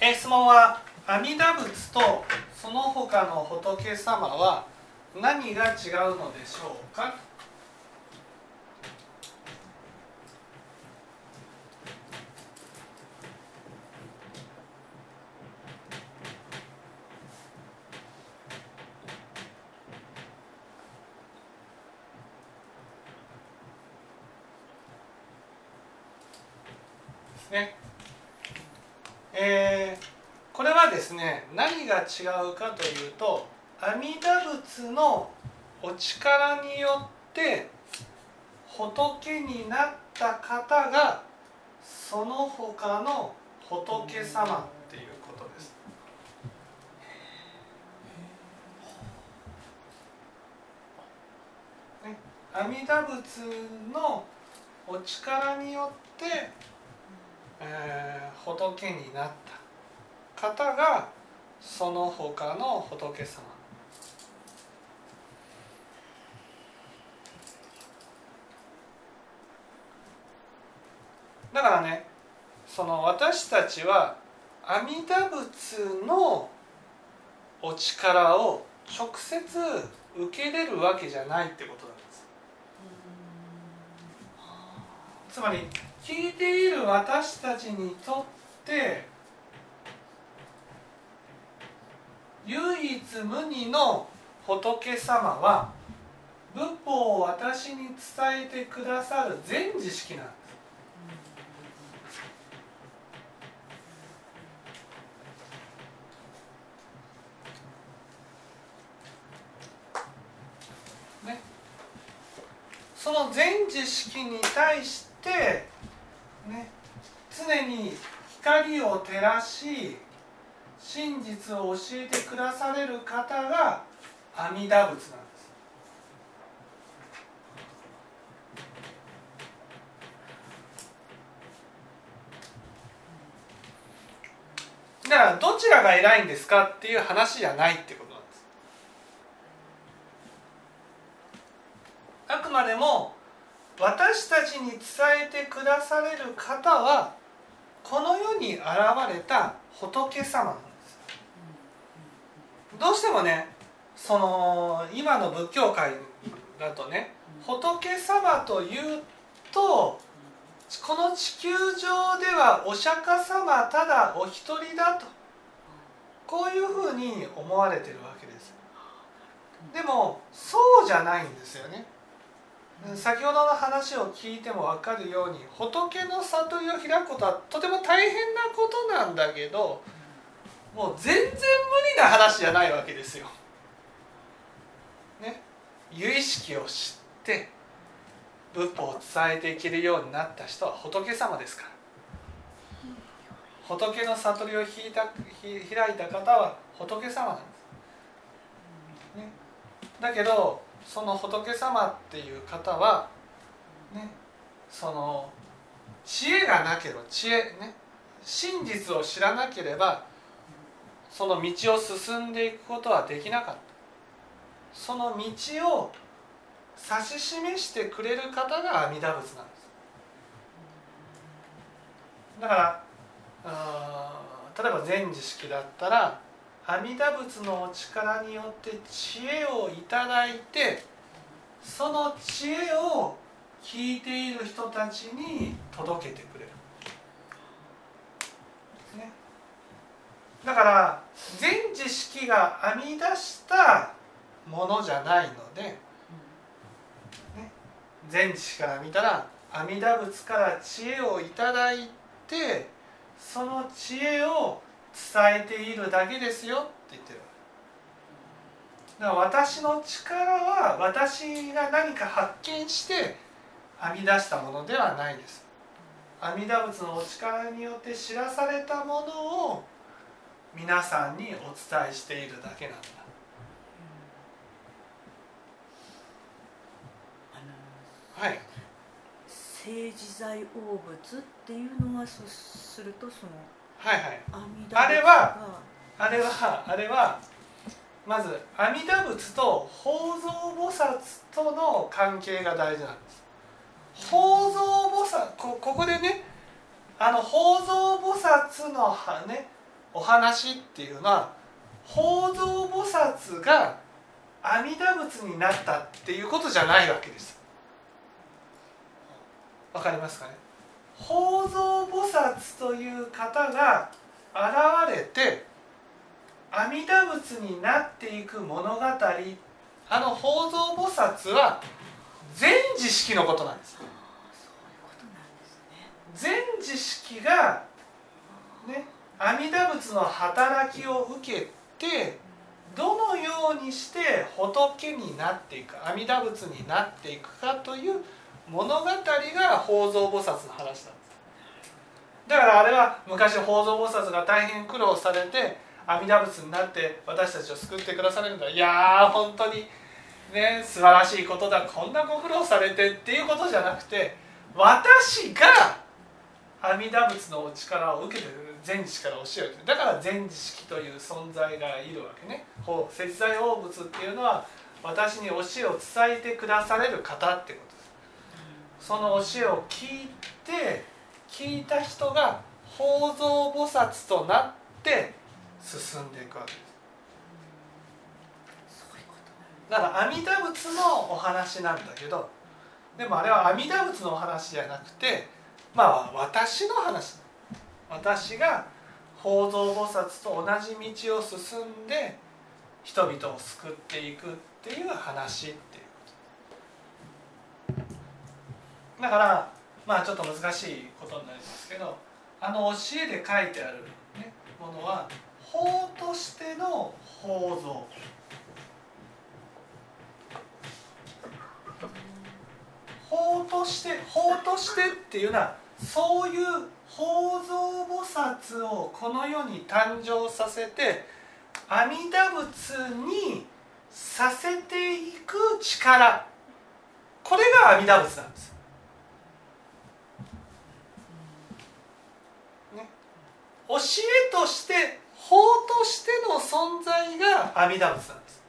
え質問は阿弥陀仏とその他の仏様は何が違うのでしょうかねえー、これはですね何が違うかというと阿弥陀仏のお力によって仏になった方がその他の仏様っていうことです。ね、阿弥陀仏のお力によってえー、仏になった方がその他の仏様だからねその私たちは阿弥陀仏のお力を直接受けれるわけじゃないってことなんです。つまり聞いている私たちにとって唯一無二の仏様は仏法を私に伝えてくださる全知識なんです。ね、その全知識に対してね、常に光を照らし真実を教えてくだされる方が阿弥陀仏なんです。だからどちらが偉いんですかっていう話じゃないってことなんです。あくまでも私たちに伝えてくだされる方はこの世に現れた仏様なんですどうしてもねその今の仏教界だとね仏様というとこの地球上ではお釈迦様ただお一人だと。こういうふうに思われてるわけです。でもそうじゃないんですよね。先ほどの話を聞いても分かるように仏の悟りを開くことはとても大変なことなんだけどもう全然無理な話じゃないわけですよ。ね、由意識を知って仏法を伝えていけるようになった人は仏様ですから。仏の悟りを開いた開いた方は仏様なんです。ね、だけどその仏様っていう方はねその知恵がなければ知恵ね真実を知らなければその道を進んでいくことはできなかった。その道を指し示してくれる方が阿弥陀仏なんです。だから例えば全知識だったら阿弥陀仏のお力によって知恵をいただいてその知恵を聞いている人たちに届けてくれる、ね、だから全知識が編み出したものじゃないので、ね、全知識から見たら阿弥陀仏から知恵をいただいてその知恵を伝えているだけですよって言ってる。だから私の力は私が何か発見して編み出したものではないです。阿弥陀仏のお力によって知らされたものを皆さんにお伝えしているだけなんだ。はい。政治財王物っていうのはそうするとそのはいはい。あれはあれはあれはまず阿弥陀仏と法蔵菩薩との関係が大事なんです。法蔵菩薩こここでねあの法蔵菩薩のね教お話っていうのは法蔵菩薩が阿弥陀仏になったっていうことじゃないわけです。わかりますかね？法蔵菩薩という方が現れて阿弥陀仏になっていく物語あの法蔵菩薩は全知識のことなんです。全知識がね阿弥陀仏の働きを受けてどのようにして仏になっていく阿弥陀仏になっていくかという物語が法蔵菩薩の話なんです。だからあれは昔法蔵菩薩が大変苦労されて阿弥陀仏になって私たちを救ってくださるんだ。いやー本当にね素晴らしいことだ。こんなご苦労されてっていうことじゃなくて私が阿弥陀仏のお力を受けてる。全知から教える。だから全知識という存在がいるわけね。ほう節在大仏っていうのは私に教えを伝えてくだされる方ってことです。その教えを聞いて聞いた人が法蔵菩薩となって進んでいくわけです。だから阿弥陀仏のお話なんだけどでもあれは阿弥陀仏のお話じゃなくてまあ私の話私が法蔵菩薩と同じ道を進んで人々を救っていくっていう話っていう。ことだからまあちょっと難しいことになりますけどあの教えで書いてある、ね、ものは法としての法蔵法として法としてっていうのはそういう法蔵菩薩をこの世に誕生させて阿弥陀仏にさせていく力これが阿弥陀仏なんです。ね、教えとして法としての存在が阿弥陀仏なんです。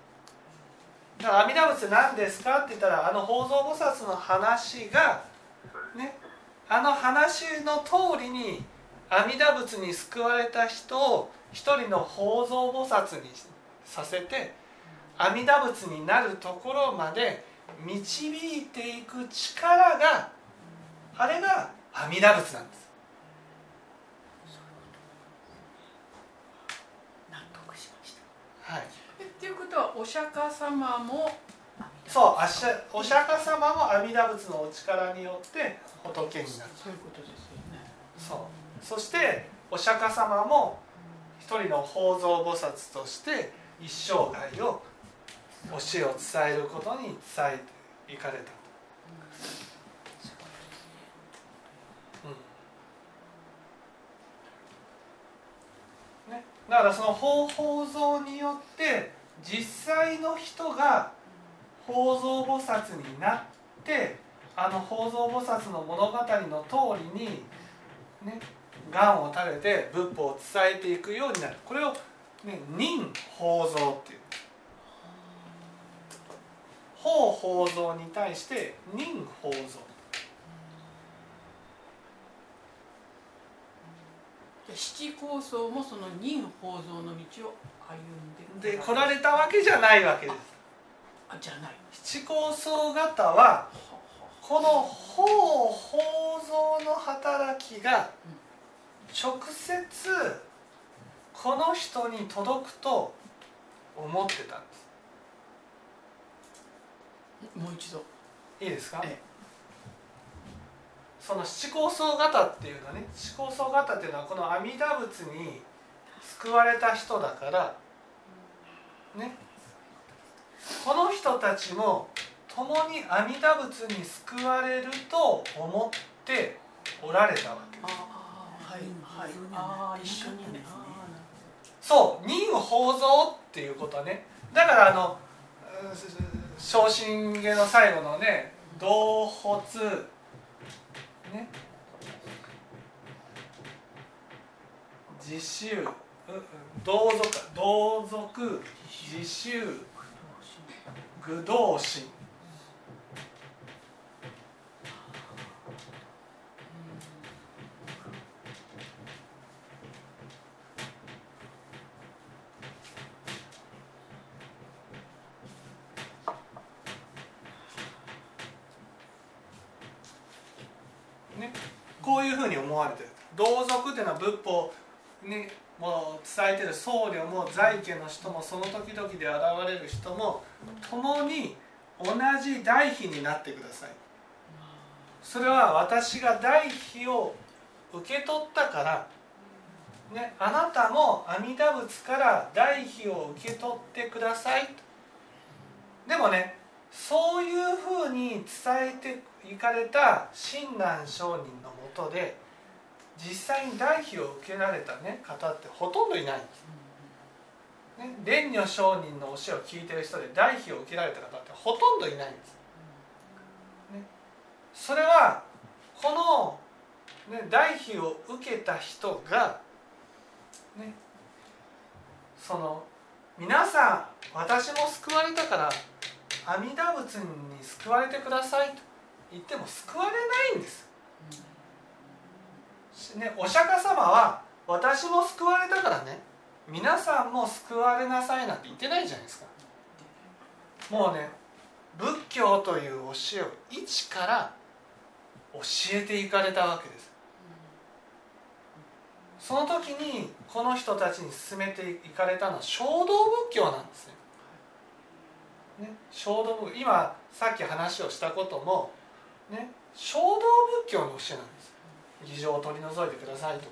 だから阿弥陀仏何ですかって言ったらあの法蔵菩薩の話がねあの話の通りに阿弥陀仏に救われた人を一人の法蔵菩薩にさせて阿弥陀仏になるところまで導いていく力があれが阿弥陀仏なんです。納得しました。はい、えっていうことはお釈迦様もそうあしゃお釈迦様も阿弥陀仏のお力によって仏になる。そういうことですよね。そう。そしてお釈迦様も一人の法蔵菩薩として一生涯を教えを伝えることに伝えていかれたと、うん。ね、だからその法法蔵によって実際の人が法蔵菩薩になってあの法蔵菩薩の物語の通りにね願を垂れて仏法を伝えていくようになる。これを、ね、任法蔵っていう。法法蔵に対して任法蔵で七高僧もその任法蔵の道を歩んでで来られたわけじゃないわけです。あじゃない。七高僧方はこの法法蔵の働きが直接この人に届くと思ってたんです。もう一度。いいですか、えその七高僧方っていうのはね七高僧方っていうのはこの阿弥陀仏に救われた人だからね。この人たちも共に阿弥陀仏に救われると思っておられたわけです。ああはいはい。ああ一緒にねあそう任法蔵っていうことはね。だからあのうん昇進下の最後のね同発。ね。自習。ううん同族。か同族。自習。愚道心ね、こういうふうに思われてる同族っていうのは仏法にもう伝えてる僧侶も在家の人もその時々で現れる人も共に同じ代費になってください。それは私が代費を受け取ったから。ね、あなたも阿弥陀仏から代費を受け取ってください。でもねそういうふうに伝えていかれた親鸞上人のもとで実際に代費を受けられた、ね、方ってほとんどいない。んです。ね、蓮如上人の教えを聞いてる人で代費を受けられた方ってほとんどいないんです。ね、それはこの、ね、代費を受けた人がねその皆さん私も救われたから阿弥陀仏に救われてくださいと言っても救われないんです。ね、お釈迦様は私も救われたからね皆さんも救われなさいなんて言ってないじゃないですか。もうね仏教という教えを一から教えていかれたわけです。その時にこの人たちに進めていかれたのは衝動仏教なんですね。ね衝動仏教今さっき話をしたことも、ね、衝動仏教の教えなんです。議場を取り除いてくださいと。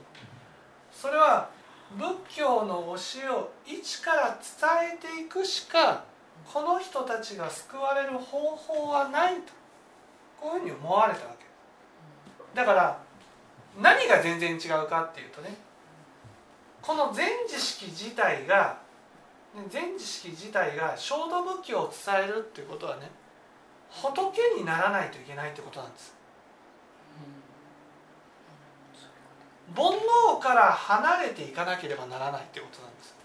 それは仏教の教えを一から伝えていくしかこの人たちが救われる方法はないと。こういうふうに思われたわけ。だから何が全然違うかっていうとね。この全知識自体が全知識自体が浄土仏教を伝えるっていうことはね仏にならないといけないってことなんです。煩悩から離れていかなければならないってことなんです。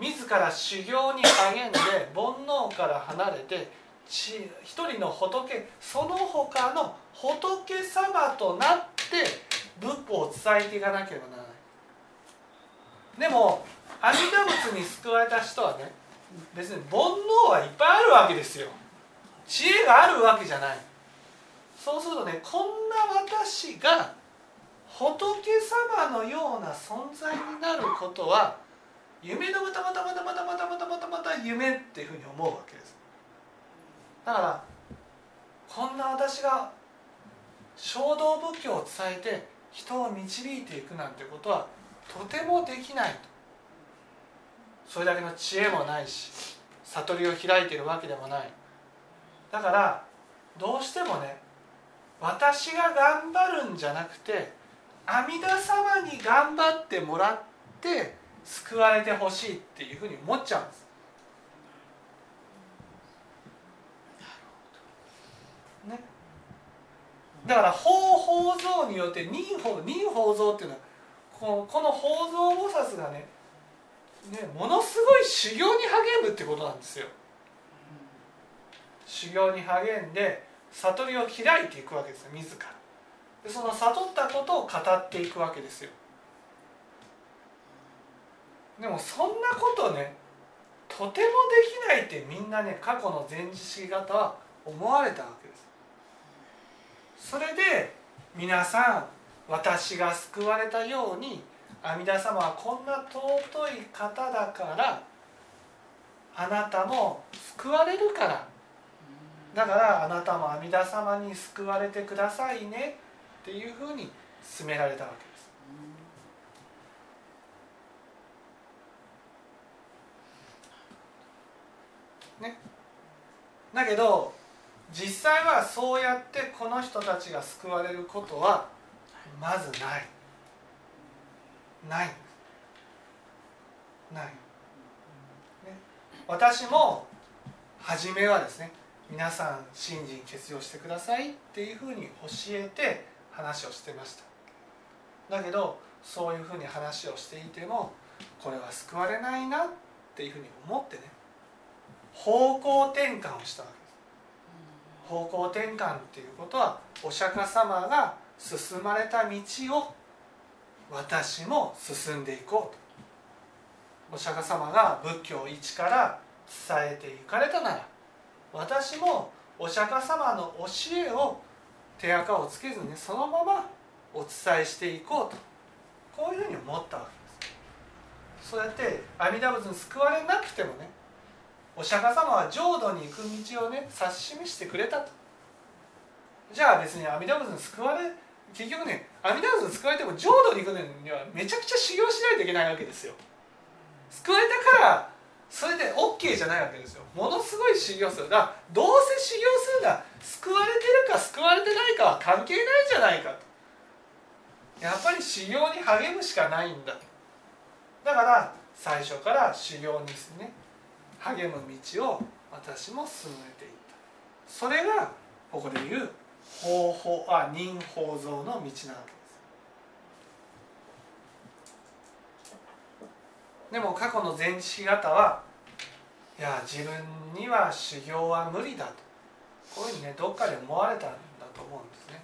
自ら修行に励んで煩悩から離れて一人の仏その他の仏様となって仏法を伝えていかなければならない。でも阿弥陀仏に救われた人はね別に煩悩はいっぱいあるわけですよ知恵があるわけじゃないそうするとねこんな私が仏様のような存在になることは夢のまたまたまたまたまたまたまたまた夢っていうふうに思うわけです。だからこんな私が衝動仏教を伝えて人を導いていくなんてことはとてもできないと。それだけの知恵もないし悟りを開いているわけでもない。だからどうしてもね私が頑張るんじゃなくて阿弥陀様に頑張ってもらって救われてほしいっていうふうに思っちゃうんです。ね、だから法法像によって任法任法像っていうのはこのこの法蔵菩薩がねねものすごい修行に励むってことなんですよ。修行に励んで悟りを開いていくわけですよ自らでその悟ったことを語っていくわけですよ。でもそんなことねとてもできないってみんなね過去の前知識型は思われたわけです。それで皆さん私が救われたように阿弥陀様はこんな尊い方だからあなたも救われるから。だからあなたも阿弥陀様に救われてくださいね。っていうふうに勧められたわけです。ね、だけど実際はそうやってこの人たちが救われることはまずない。ない。ない、ね、私も初めはですね皆さん信心欠如してくださいっていうふうに教えて話をしてました。だけどそういうふうに話をしていてもこれは救われないなっていうふうに思ってね方向転換をしたわけです。方向転換っていうことはお釈迦様が進まれた道を私も進んでいこうと。お釈迦様が仏教を一から伝えていかれたなら私もお釈迦様の教えを手垢をつけずにそのままお伝えしていこうと。こういうふうに思ったわけです。そうやって阿弥陀仏に救われなくてもねお釈迦様は浄土に行く道をね指し示してくれたと。じゃあ別に阿弥陀仏に救われ結局ね阿弥陀仏に救われても浄土に行くのにはめちゃくちゃ修行しないといけないわけですよ。救われたからそれで OK じゃないわけですよものすごい修行するだどうせ修行するなら救われてるか救われてないかは関係ないじゃないかとやっぱり修行に励むしかないんだとだから最初から修行にね励む道を私も進めていったそれがここで言う方法あ人法像の道なわけ。でも過去の前知識方はいや自分には修行は無理だと。こういうふうにねどっかで思われたんだと思うんですね。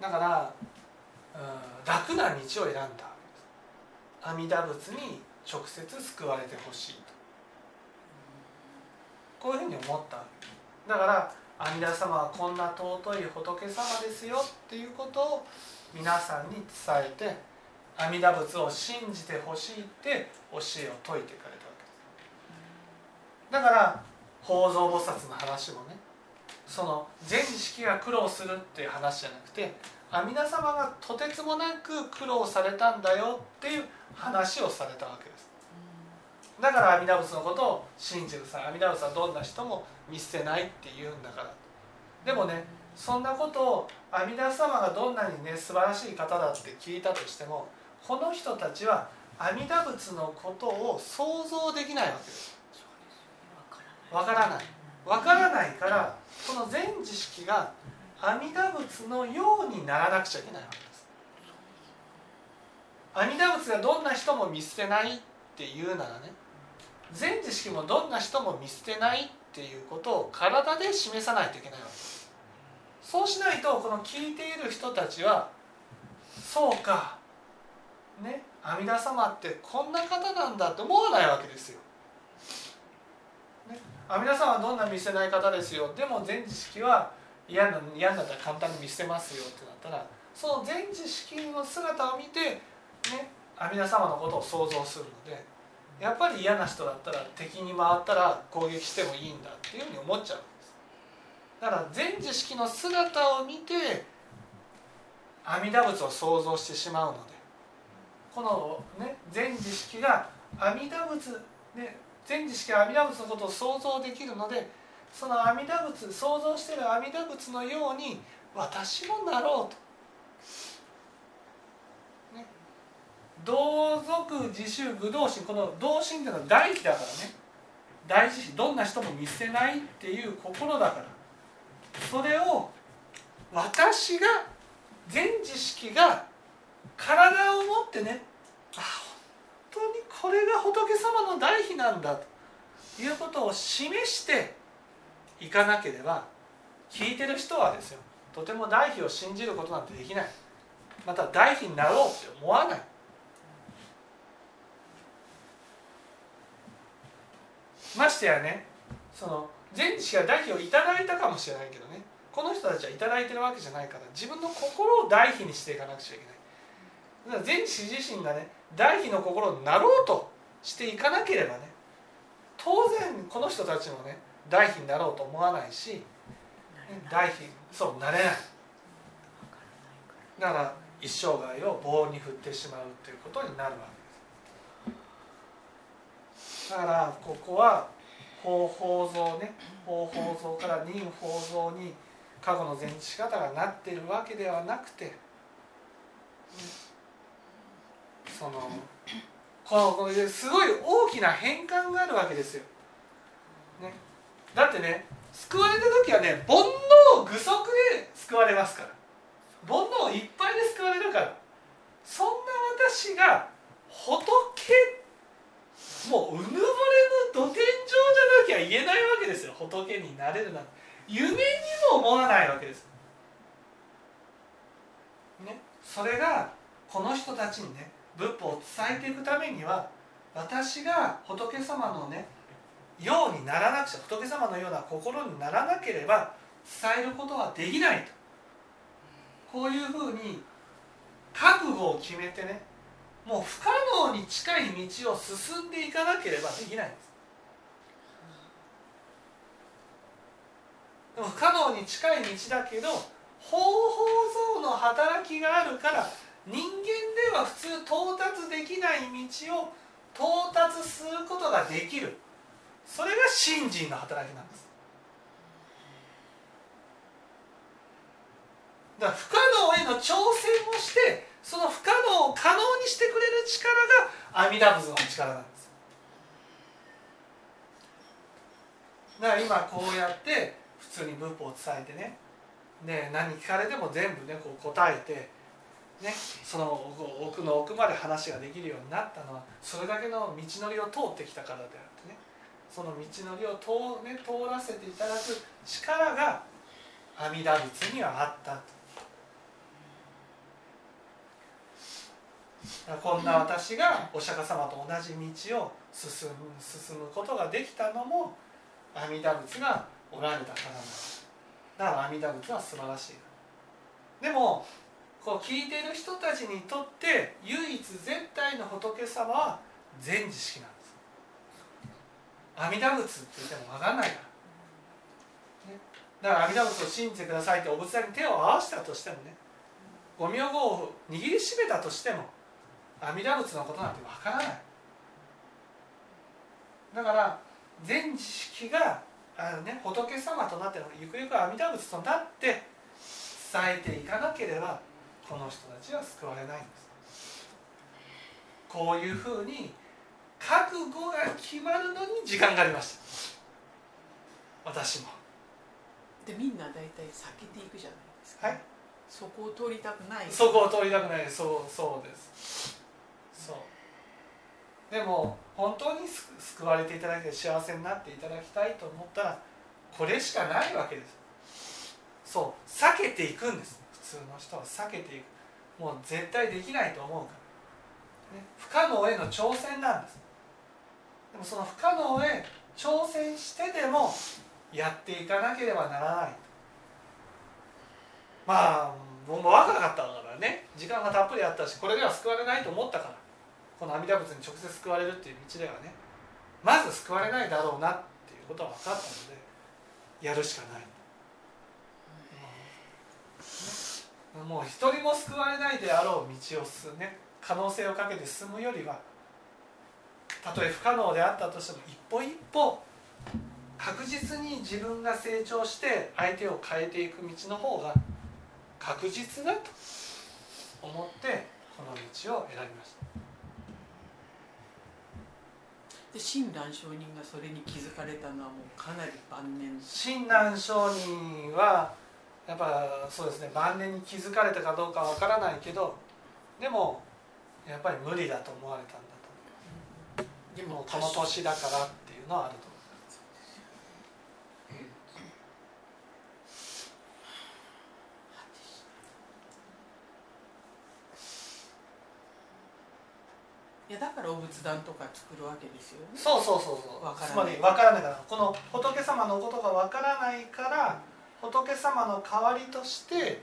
だからうん楽な道を選んだ阿弥陀仏に直接救われてほしいと。こういうふうに思っただから阿弥陀様はこんな尊い仏様ですよっていうことを皆さんに伝えて阿弥陀仏を信じてほしいって教えを説いてくれたわけですだから法蔵菩薩の話もねその全知識が苦労するっていう話じゃなくて阿弥陀様がとてつもなく苦労されたんだよっていう話をされたわけです。だから阿弥陀仏のことを信じてくださ阿弥陀仏はどんな人も見捨てないって言うんだからでもねそんなことを阿弥陀様がどんなにね素晴らしい方だって聞いたとしてもこの人たちは阿弥陀仏のことを想像できないわけです。わからない。わからない。からこの全知識が阿弥陀仏のようにならなくちゃいけないわけです。阿弥陀仏がどんな人も見捨てないっていうならね全知識もどんな人も見捨てないっていうことを体で示さないといけないわけです。そうしないとこの聞いている人たちはそうかね阿弥陀様ってこんな方なんだって思わないわけですよ。ね、阿弥陀様はどんな見せない方ですよでも全知識は嫌な嫌になったら簡単に見せますよってなったらその全知識の姿を見て、ね、阿弥陀様のことを想像するのでやっぱり嫌な人だったら敵に回ったら攻撃してもいいんだっていうふうに思っちゃうんですだから全知識の姿を見て阿弥陀仏を想像してしまうのでこの、ね、全知識が阿弥陀仏、ね、全知識が阿弥陀仏のことを想像できるのでその阿弥陀仏想像している阿弥陀仏のように私もなろうと。ね、同族自主愚道心この同心っていうのは大事だからね。大事どんな人も見せないっていう心だから。それを私が全知識が体を持ってね。あ本当にこれが仏様の大悲なんだ。ということを示していかなければ聞いてる人はですよ。とても大悲を信じることなんてできない。また大悲になろうって思わない。ましてやねその全知識が大悲をいただいたかもしれないけどね。この人たちは頂いてるわけじゃないから自分の心を大悲にしていかなくちゃいけない。全知自身がね大悲の心になろうとしていかなければね当然この人たちもね大悲になろうと思わないし大悲そうなれない。だから一生涯を棒に振ってしまうということになるわけです。だからここは法法像ね法法像から任法像に過去の前知方がなっているわけではなくてそのこのすごい大きな変換があるわけですよ。ね、だってね救われた時はね煩悩具足で救われますから。煩悩いっぱいで救われるから。そんな私が仏もううぬぼれの土天井じゃなきゃ言えないわけですよ。仏になれるなんて。夢にも思わないわけです。ね、それがこの人たちにね仏法を伝えていくためには私が仏様のねようにならなくちゃ仏様のような心にならなければ伝えることはできないと。こういうふうに覚悟を決めてねもう不可能に近い道を進んでいかなければできないんです。でも不可能に近い道だけど方法像の働きがあるから人間では普通到達できない道を到達することができる。それが信心の働きなんです。だから不可能への挑戦をしてその不可能を可能にしてくれる力が阿弥陀仏の力なんです。だから今こうやって普通に文法を伝えてね。ね何聞かれても全部ねこう答えてね、その奥の奥まで話ができるようになったのはそれだけの道のりを通ってきたからであってね。その道のりを通,、ね、通らせていただく力が阿弥陀仏にはあったと。こんな私がお釈迦様と同じ道を進む進むことができたのも阿弥陀仏がおられたからなんだから阿弥陀仏は素晴らしい。でもこう聞いてる人たちにとって唯一絶対の仏様は全知識なんです。阿弥陀仏って言っても分かんないから、ね、だから阿弥陀仏を信じてくださいってお仏壇に手を合わせたとしてもねご名号を握りしめたとしても阿弥陀仏のことなんて分からない。だから全知識があの、ね、仏様となってゆくゆく阿弥陀仏となって伝えていかなければこの人たちは救われないんです。こういうふうに覚悟が決まるのに時間がありました。私も。でみんな大体避けていくじゃないですか、はい。そこを通りたくない。そこを通りたくない。そうそうです。そう。でも本当に救われていただいて幸せになっていただきたいと思ったらこれしかないわけです。そう。避けていくんです通の人は避けていく。もう絶対できないと思うから、ね、不可能への挑戦なんです。でもその不可能へ挑戦してでもやっていかなければならない。まあ僕も若かったからね。時間がたっぷりあったしこれでは救われないと思ったから。この阿弥陀仏に直接救われるっていう道ではね。まず救われないだろうなっていうことは分かったのでやるしかない。もう一人も救われないであろう道を進むね。可能性をかけて進むよりはたとえ不可能であったとしても一歩一歩確実に自分が成長して相手を変えていく道の方が確実だと思ってこの道を選びました。で親鸞上人がそれに気づかれたのはもうかなり晩年。親鸞上人はやっぱそうですね。晩年に気づかれたかどうかわからないけどでもやっぱり無理だと思われたんだと。思うでもこの年だからっていうのはあると思いいやだからお仏壇とか作るわけですよね。そうそうそうそう。つまり分からないからこの仏様のことが分からないから仏様の代わりとして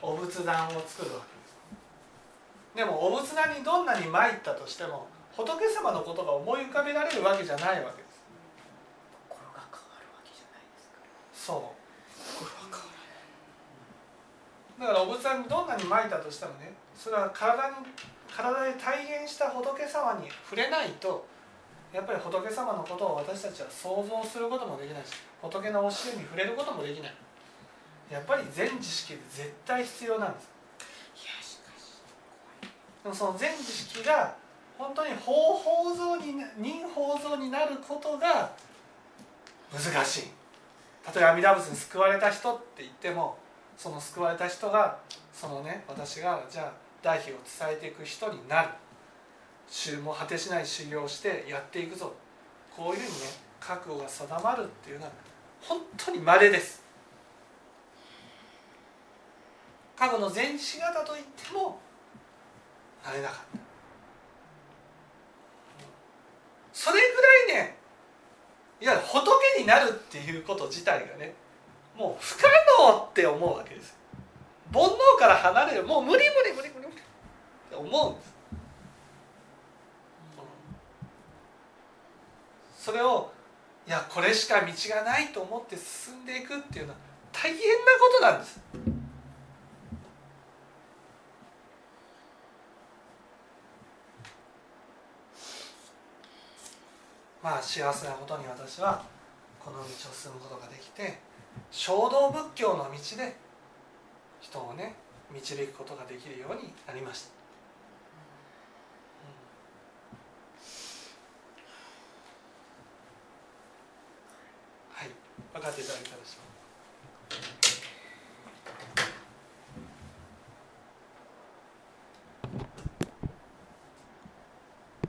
お仏壇を作るわけです。でもお仏壇にどんなに参ったとしても仏様のことが思い浮かべられるわけじゃないわけです。心が変わるわけじゃないですか。そう。心が変わらない。だからお仏壇にどんなに参ったとしてもねそれは体に体で体現した仏様に触れないとやっぱり仏様のことを私たちは想像することもできないし仏の教えに触れることもできない。やっぱり全知識で絶対必要なんです。でもその全知識が本当に法法像に人法像になることが難しい。例えば阿弥陀仏に救われた人って言ってもその救われた人がそのね私がじゃあ代費を伝えていく人になる。も果てしない修行をしてやっていくぞ。こういうふうにね覚悟が定まるっていうのは本当に稀です。過去の全知型といってもなれなかった。それぐらいねいや仏になるっていうこと自体がねもう不可能って思うわけです。煩悩から離れる。もう無理無理無理無理無理って思うんですそれをいやこれしか道がないと思って進んでいくっていうのは大変なことなんです。まあ幸せなことに私はこの道を進むことができて衝動仏教の道で人をね導くことができるようになりました、うんはい分かっていただ